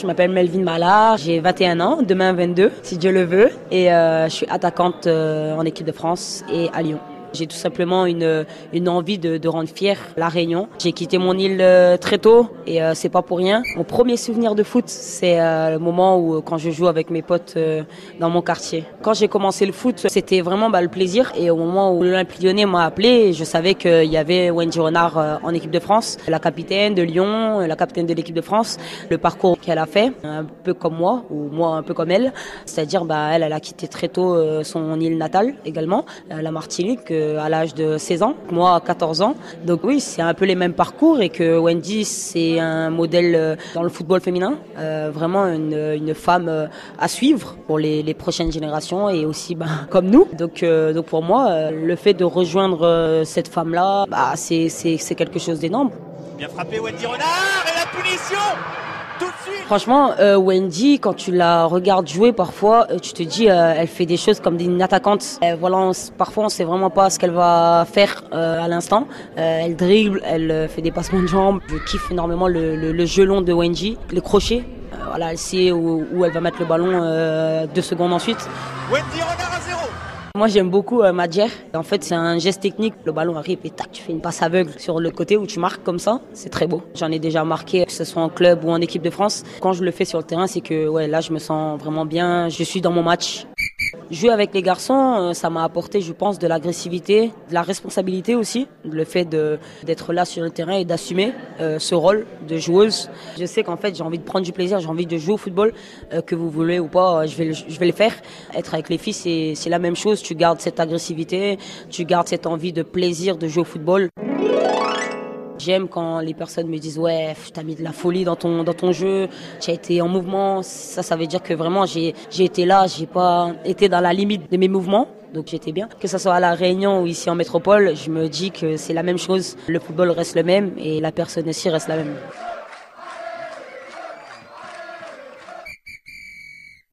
Je m'appelle Melvin Mallard, j'ai 21 ans, demain 22 si Dieu le veut, et euh, je suis attaquante euh, en équipe de France et à Lyon. J'ai tout simplement une, envie de, rendre fière la Réunion. J'ai quitté mon île euh, très tôt et euh, c'est pas pour rien. Mon premier souvenir de foot, c'est euh, le moment où quand je joue avec mes potes dans mon quartier. Quand j'ai commencé le foot, c'était vraiment bah, le plaisir et au moment où l'Olympique lyonnais m'a appelé, je savais qu'il y avait Wendy Renard en équipe de France, la capitaine de Lyon, la capitaine de l'équipe de France, le parcours qu'elle a fait, un peu comme moi ou moi un peu comme elle, c'est-à-dire bah elle a quitté très tôt son île natale également, la Martinique à l'âge de 16 ans, moi à 14 ans. Donc oui, c'est un peu les mêmes parcours et que Wendy, c'est un modèle euh, dans le football féminin, euh, vraiment une, femme euh, à suivre pour les, prochaines générations et aussi ben, comme nous. Donc, pour moi, le fait de rejoindre cette femme-là, bah, c'est quelque chose d'énorme. Franchement, euh, Wendy, quand tu la regardes jouer, parfois, euh, tu te dis, euh, elle fait des choses comme une attaquante. voilà, parfois, on sait vraiment pas ce qu'elle va faire à l'instant. elle dribble, elle fait des passements de jambes. Je kiffe énormément le, le, long de Wendy, le crochet. voilà, elle sait où, où, elle va mettre le ballon deux secondes ensuite. Wendy, regarde à zéro moi j'aime beaucoup euh, Madjer. En fait c'est un geste technique. Le ballon arrive et tac, tu fais une passe aveugle sur le côté où tu marques comme ça. C'est très beau. J'en ai déjà marqué, que ce soit en club ou en équipe de France. Quand je le fais sur le terrain, c'est que ouais là je me sens vraiment bien. Je suis dans mon match. Jouer avec les garçons, euh, ça m'a apporté, je pense, de l'agressivité, de la responsabilité aussi, le fait d'être là sur le terrain et d'assumer euh, ce rôle de joueuse. Je sais qu'en fait, j'ai envie de prendre du plaisir, j'ai envie de jouer au football, euh, que vous voulez ou pas, je vais, je vais le faire. Être avec les filles, c'est la même chose. Tu gardes cette agressivité, tu gardes cette envie de plaisir de jouer au football. J'aime quand les personnes me disent ouais, t'as mis de la folie dans ton dans ton jeu, tu as été en mouvement. Ça, ça veut dire que vraiment j'ai j'ai été là, j'ai pas été dans la limite de mes mouvements. Donc j'étais bien. Que ce soit à la Réunion ou ici en métropole, je me dis que c'est la même chose. Le football reste le même et la personne aussi reste la même.